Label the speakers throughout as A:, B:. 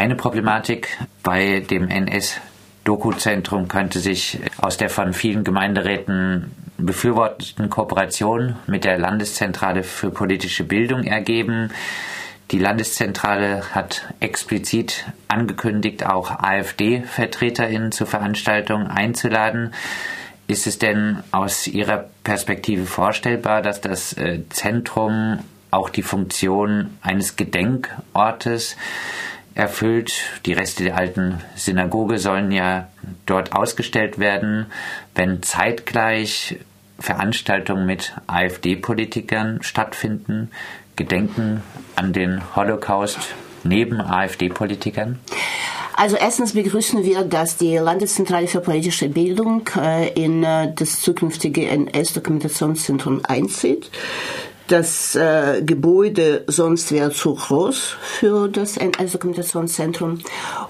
A: eine Problematik bei dem NS-Doku-Zentrum könnte sich aus der von vielen Gemeinderäten befürworteten Kooperation mit der Landeszentrale für politische Bildung ergeben. Die Landeszentrale hat explizit angekündigt, auch AfD-VertreterInnen zur Veranstaltung einzuladen. Ist es denn aus Ihrer Perspektive vorstellbar, dass das äh, Zentrum auch die Funktion eines Gedenkortes erfüllt? Die Reste der alten Synagoge sollen ja dort ausgestellt werden, wenn zeitgleich Veranstaltungen mit AfD-Politikern stattfinden. Gedenken an den Holocaust neben AfD-Politikern?
B: Also erstens begrüßen wir, dass die Landeszentrale für politische Bildung äh, in äh, das zukünftige NS-Dokumentationszentrum einzieht. Das äh, Gebäude sonst wäre zu groß für das NS-Dokumentationszentrum.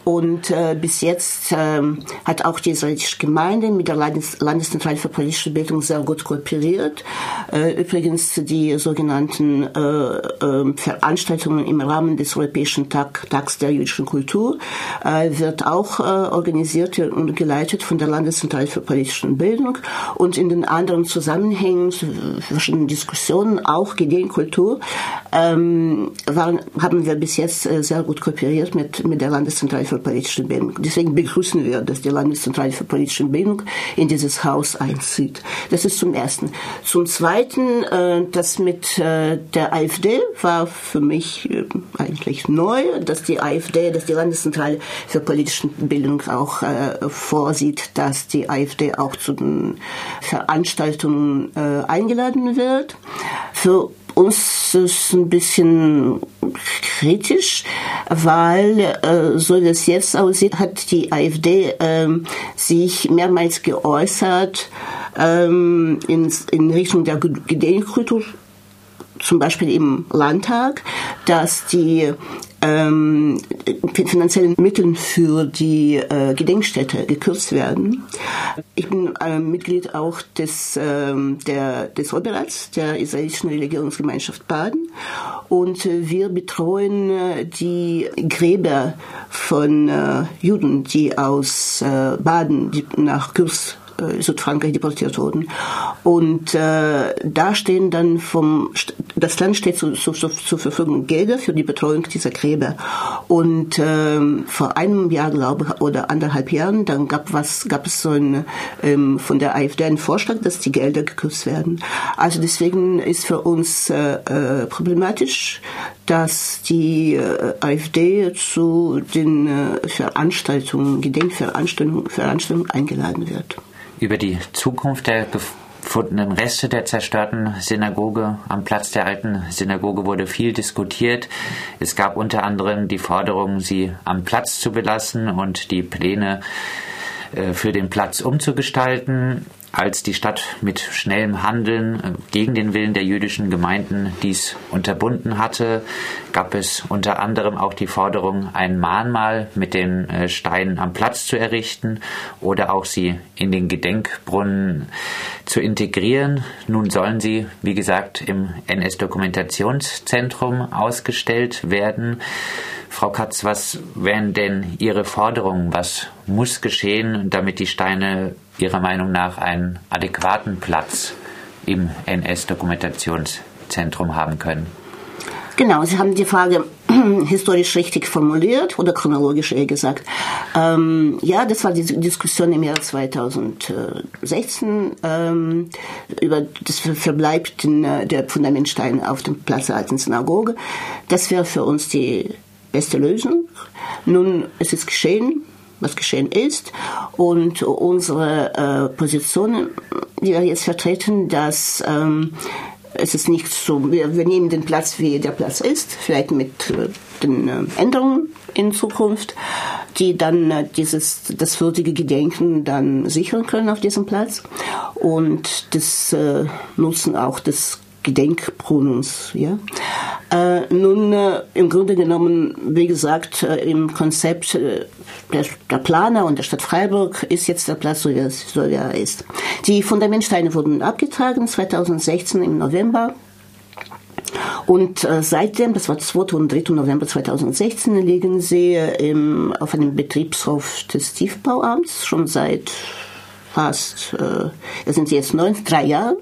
B: Und äh, bis jetzt äh, hat auch die israelische Gemeinde mit der Landes Landeszentrale für politische Bildung sehr gut kooperiert. Äh, übrigens die sogenannten äh, äh, Veranstaltungen im Rahmen des Europäischen Tag, Tags der jüdischen Kultur äh, wird auch äh, organisiert und geleitet von der Landeszentrale für politische Bildung und in den anderen Zusammenhängen, verschiedenen Diskussionen auch auch Ideenkultur, ähm, waren, haben wir bis jetzt äh, sehr gut kooperiert mit, mit der Landeszentrale für politische Bildung. Deswegen begrüßen wir, dass die Landeszentrale für politische Bildung in dieses Haus einzieht. Das ist zum Ersten. Zum Zweiten, äh, das mit äh, der AfD war für mich äh, eigentlich neu, dass die AfD, dass die Landeszentrale für politische Bildung auch äh, vorsieht, dass die AfD auch zu den Veranstaltungen äh, eingeladen wird. Für uns ist ein bisschen kritisch, weil äh, so wie es jetzt aussieht, hat die AfD äh, sich mehrmals geäußert ähm, in, in Richtung der Gedenkkultur zum Beispiel im Landtag, dass die ähm, finanziellen Mittel für die äh, Gedenkstätte gekürzt werden. Ich bin äh, Mitglied auch des, äh, der, des Oberrats der israelischen Religionsgemeinschaft Baden und äh, wir betreuen äh, die Gräber von äh, Juden, die aus Baden die nach äh, Südfrankreich deportiert wurden. Und äh, da stehen dann vom, das Land steht zu, zu, zur Verfügung Gelder für die Betreuung dieser Gräber. Und äh, vor einem Jahr, glaube ich, oder anderthalb Jahren, dann gab, was, gab es so ein, ähm, von der AfD einen Vorschlag, dass die Gelder gekürzt werden. Also deswegen ist für uns äh, äh, problematisch, dass die äh, AfD zu den äh, Veranstaltungen, Gedenkveranstaltungen Veranstaltungen eingeladen wird
A: über die Zukunft der gefundenen Reste der zerstörten Synagoge. Am Platz der alten Synagoge wurde viel diskutiert. Es gab unter anderem die Forderung, sie am Platz zu belassen und die Pläne äh, für den Platz umzugestalten als die Stadt mit schnellem Handeln äh, gegen den Willen der jüdischen Gemeinden dies unterbunden hatte, gab es unter anderem auch die Forderung, ein Mahnmal mit den äh, Steinen am Platz zu errichten oder auch sie in den Gedenkbrunnen zu integrieren. Nun sollen sie, wie gesagt, im NS-Dokumentationszentrum ausgestellt werden. Frau Katz, was wären denn Ihre Forderungen? Was muss geschehen, damit die Steine Ihrer Meinung nach einen adäquaten Platz im NS-Dokumentationszentrum haben können?
B: Genau, Sie haben die Frage historisch richtig formuliert oder chronologisch eher gesagt. Ähm, ja, das war die Diskussion im Jahr 2016 ähm, über das Verbleib der Fundamentsteine auf dem Platz der alten Synagoge. Das wäre für uns die beste Lösung. Nun, es ist geschehen, was geschehen ist. Und unsere äh, Position, die wir jetzt vertreten, dass ähm, es ist nicht so, wir, wir, nehmen den Platz, wie der Platz ist, vielleicht mit äh, den äh, Änderungen in Zukunft, die dann äh, dieses, das würdige Gedenken dann sichern können auf diesem Platz und das äh, Nutzen auch des Gedenkbrunnens. Ja? Äh, nun, äh, im Grunde genommen, wie gesagt, äh, im Konzept äh, der, der, Planer und der Stadt Freiburg ist jetzt der Platz, so wie, er, so wie er ist. Die Fundamentsteine wurden abgetragen 2016 im November. Und äh, seitdem, das war 2. und 3. November 2016, liegen sie im, auf einem Betriebshof des Tiefbauamts schon seit fast, äh, das sind sie jetzt neun, drei Jahren.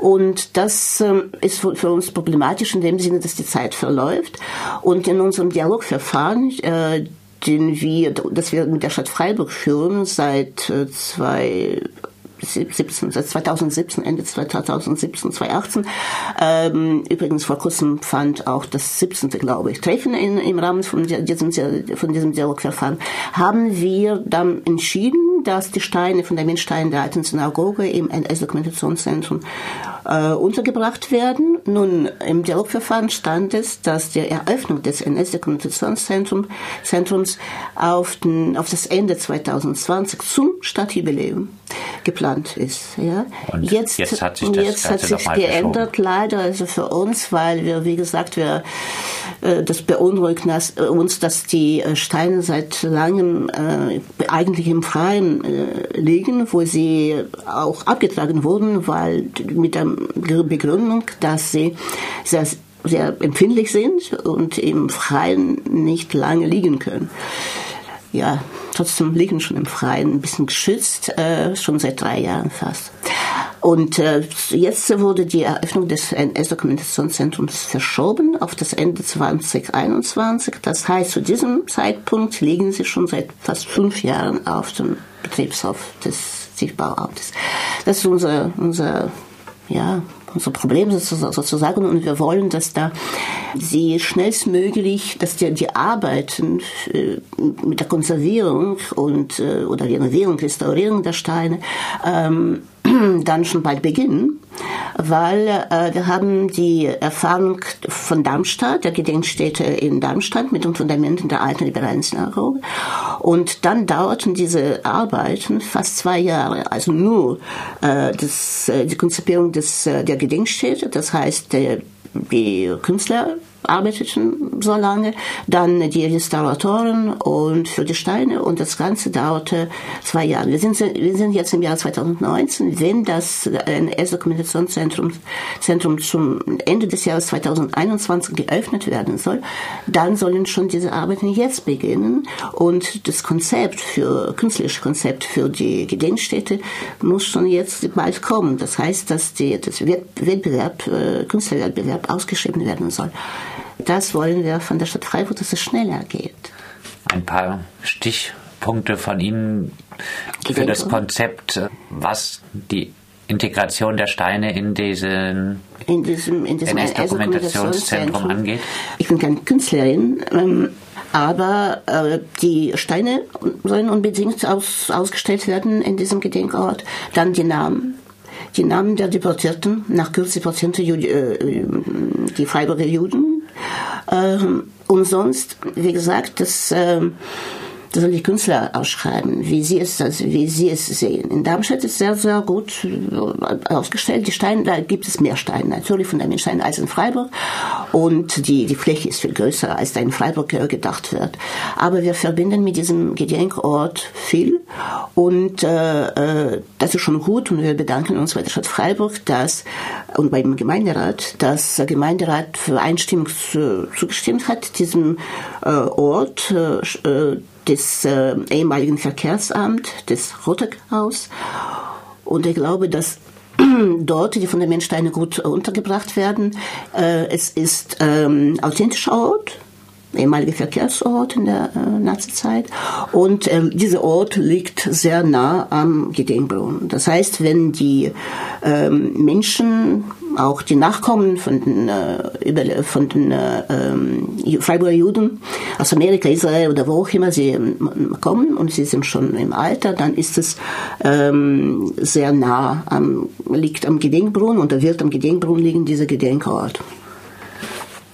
B: Und das ähm, ist für uns problematisch in dem Sinne, dass die Zeit verläuft. Und in unserem Dialogverfahren, äh, den wir, das wir mit der Stadt Freiburg führen, seit äh, zwei 17, 2017, Ende 2017, 2018. Ähm, übrigens vor kurzem fand auch das 17. glaube ich Treffen in, im Rahmen von diesem, von diesem Dialogverfahren, haben wir dann entschieden, dass die Steine von der Mindstein der alten Synagoge im NS-Dokumentationszentrum äh, untergebracht werden. Nun, im Dialogverfahren stand es, dass die Eröffnung des NS-Dokumentationszentrums auf, auf das Ende 2020 zum Stadtjubiläum geplant ist. Ja.
A: Und jetzt, jetzt hat sich das
B: jetzt hat sich geändert, leider, also für uns, weil wir, wie gesagt, wir, äh, das beunruhigt uns, dass die äh, Steine seit langem äh, eigentlich im Freien äh, liegen, wo sie auch abgetragen wurden, weil mit der Begründung, dass sie sehr, sehr empfindlich sind und im Freien nicht lange liegen können. Ja, trotzdem liegen schon im Freien, ein bisschen geschützt, äh, schon seit drei Jahren fast. Und äh, jetzt wurde die Eröffnung des NS-Dokumentationszentrums verschoben auf das Ende 2021. Das heißt, zu diesem Zeitpunkt liegen sie schon seit fast fünf Jahren auf dem Betriebshof des Tiefbauamtes. Das ist unser, unser ja, unser Problem sozusagen und wir wollen, dass da sie schnellstmöglich, dass die, die Arbeiten äh, mit der Konservierung und äh, oder Renovierung, Restaurierung der Steine ähm, dann schon bald beginnen, weil äh, wir haben die Erfahrung von Darmstadt, der Gedenkstätte in Darmstadt mit den Fundamenten der alten liberalen Synagoge. Und dann dauerten diese Arbeiten fast zwei Jahre, also nur äh, das, äh, die Konzipierung des, äh, der Gedenkstätte, das heißt der, die Künstler arbeiteten so lange, dann die Restauratoren und für die Steine und das Ganze dauerte zwei Jahre. Wir sind, wir sind jetzt im Jahr 2019, wenn das NS-Dokumentationszentrum Zentrum zum Ende des Jahres 2021 geöffnet werden soll, dann sollen schon diese Arbeiten jetzt beginnen und das Konzept für, künstlerische Konzept für die Gedenkstätte muss schon jetzt bald kommen. Das heißt, dass die, das Wettbewerb, äh, Künstlerwettbewerb ausgeschrieben werden soll. Das wollen wir von der Stadt Freiburg, dass es schneller geht.
A: Ein paar Stichpunkte von Ihnen für das Konzept, was die Integration der Steine in diesen
B: in diesem, in diesem
A: NS-Dokumentationszentrum angeht?
B: Ich bin keine Künstlerin, ähm, aber äh, die Steine sollen unbedingt aus, ausgestellt werden in diesem Gedenkort. Dann die Namen die Namen der Deportierten, nach Kürze deportierten äh, die Freiburger Juden. Ähm, und sonst, wie gesagt, das das sollen die Künstler ausschreiben, wie sie es, also wie sie es sehen. In Darmstadt ist sehr, sehr gut äh, ausgestellt. Die Steine, da gibt es mehr Steine natürlich von den Steinen als in Freiburg. Und die, die Fläche ist viel größer, als da in Freiburg gedacht wird. Aber wir verbinden mit diesem Gedenkort viel. Und äh, äh, das ist schon gut. Und wir bedanken uns bei der Stadt Freiburg, dass, und beim Gemeinderat, dass der Gemeinderat für Einstimmung zugestimmt hat, diesem äh, Ort äh, des äh, ehemaligen Verkehrsamts, des Rotekhaus. Und ich glaube, dass dort die Fundamentsteine gut untergebracht werden. Äh, es ist ähm, authentischer Ort, ehemaliger Verkehrsort in der äh, Nazizeit. Und äh, dieser Ort liegt sehr nah am Gedenkbrunnen. Das heißt, wenn die ähm, Menschen auch die Nachkommen von den, äh, von den äh, ähm, Freiburger Juden aus Amerika, Israel oder wo auch immer sie ähm, kommen und sie sind schon im Alter, dann ist es ähm, sehr nah am, liegt am Gedenkbrunnen und da wird am Gedenkbrunnen liegen dieser Gedenkort.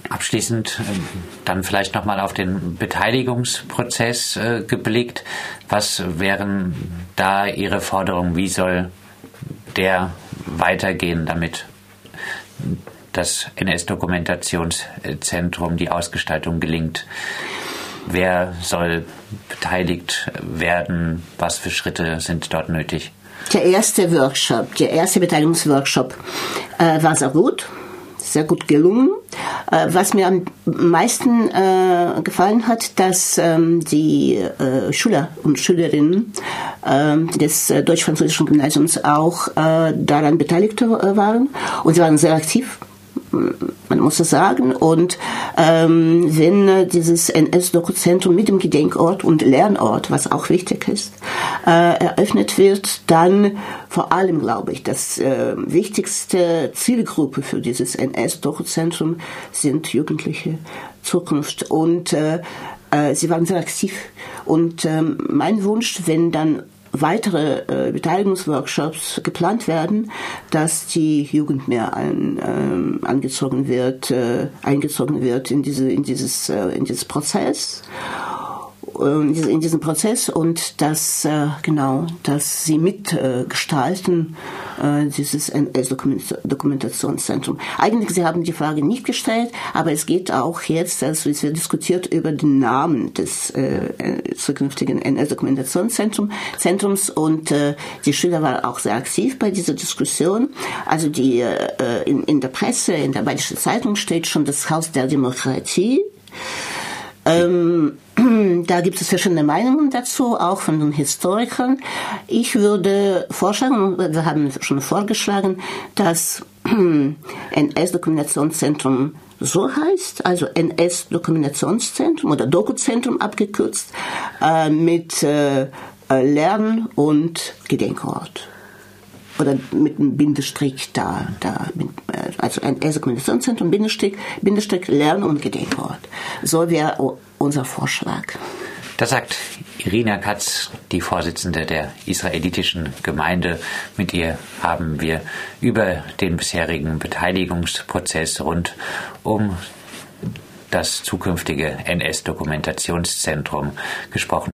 A: Abschließend ähm, dann vielleicht nochmal auf den Beteiligungsprozess äh, geblickt. Was wären da Ihre Forderungen? Wie soll der weitergehen, damit das NS-Dokumentationszentrum, die Ausgestaltung gelingt. Wer soll beteiligt werden? Was für Schritte sind dort nötig?
B: Der erste Workshop, der erste Beteiligungsworkshop äh, war sehr gut sehr gut gelungen. Äh, was mir am meisten äh, gefallen hat, dass ähm, die äh, Schüler und Schülerinnen ähm, des deutsch-französischen Gymnasiums auch daran beteiligt waren und sie waren sehr aktiv man muss das sagen. Und ähm, wenn äh, dieses NS-Dokuzentrum mit dem Gedenkort und Lernort, was auch wichtig ist, äh, eröffnet wird, dann vor allem, glaube ich, das äh, wichtigste Zielgruppe für dieses NS-Dokuzentrum sind Jugendliche Zukunft. Und äh, äh, sie waren sehr aktiv. Und ähm, mein Wunsch, wenn dann weitere äh, Beteiligungsworkshops geplant werden, dass die Jugend mehr ein, ähm, angezogen wird, äh, eingezogen wird in diese in dieses äh, in dieses Prozess in diesem Prozess und dass äh, genau, dass sie mitgestalten äh, dieses NS-Dokumentationszentrum. Eigentlich sie haben die Frage nicht gestellt, aber es geht auch jetzt, also es wird diskutiert über den Namen des äh, zukünftigen NS-Dokumentationszentrums und äh, die Schüler waren auch sehr aktiv bei dieser Diskussion. Also die äh, in, in der Presse, in der Badischen Zeitung steht schon das Haus der Demokratie. Ähm, da gibt es verschiedene Meinungen dazu, auch von den Historikern. Ich würde vorschlagen, wir haben schon vorgeschlagen, dass NS-Dokumentationszentrum so heißt, also NS-Dokumentationszentrum oder Dokuzentrum abgekürzt, äh, mit äh, Lern- und Gedenkort oder mit einem Bindestrich da, da äh, also ein Dokumentation Bindestrich, Bindestrich Lern- und Gedenkort. So wäre unser Vorschlag.
A: Das sagt Irina Katz, die Vorsitzende der israelitischen Gemeinde. Mit ihr haben wir über den bisherigen Beteiligungsprozess rund um das zukünftige NS-Dokumentationszentrum gesprochen.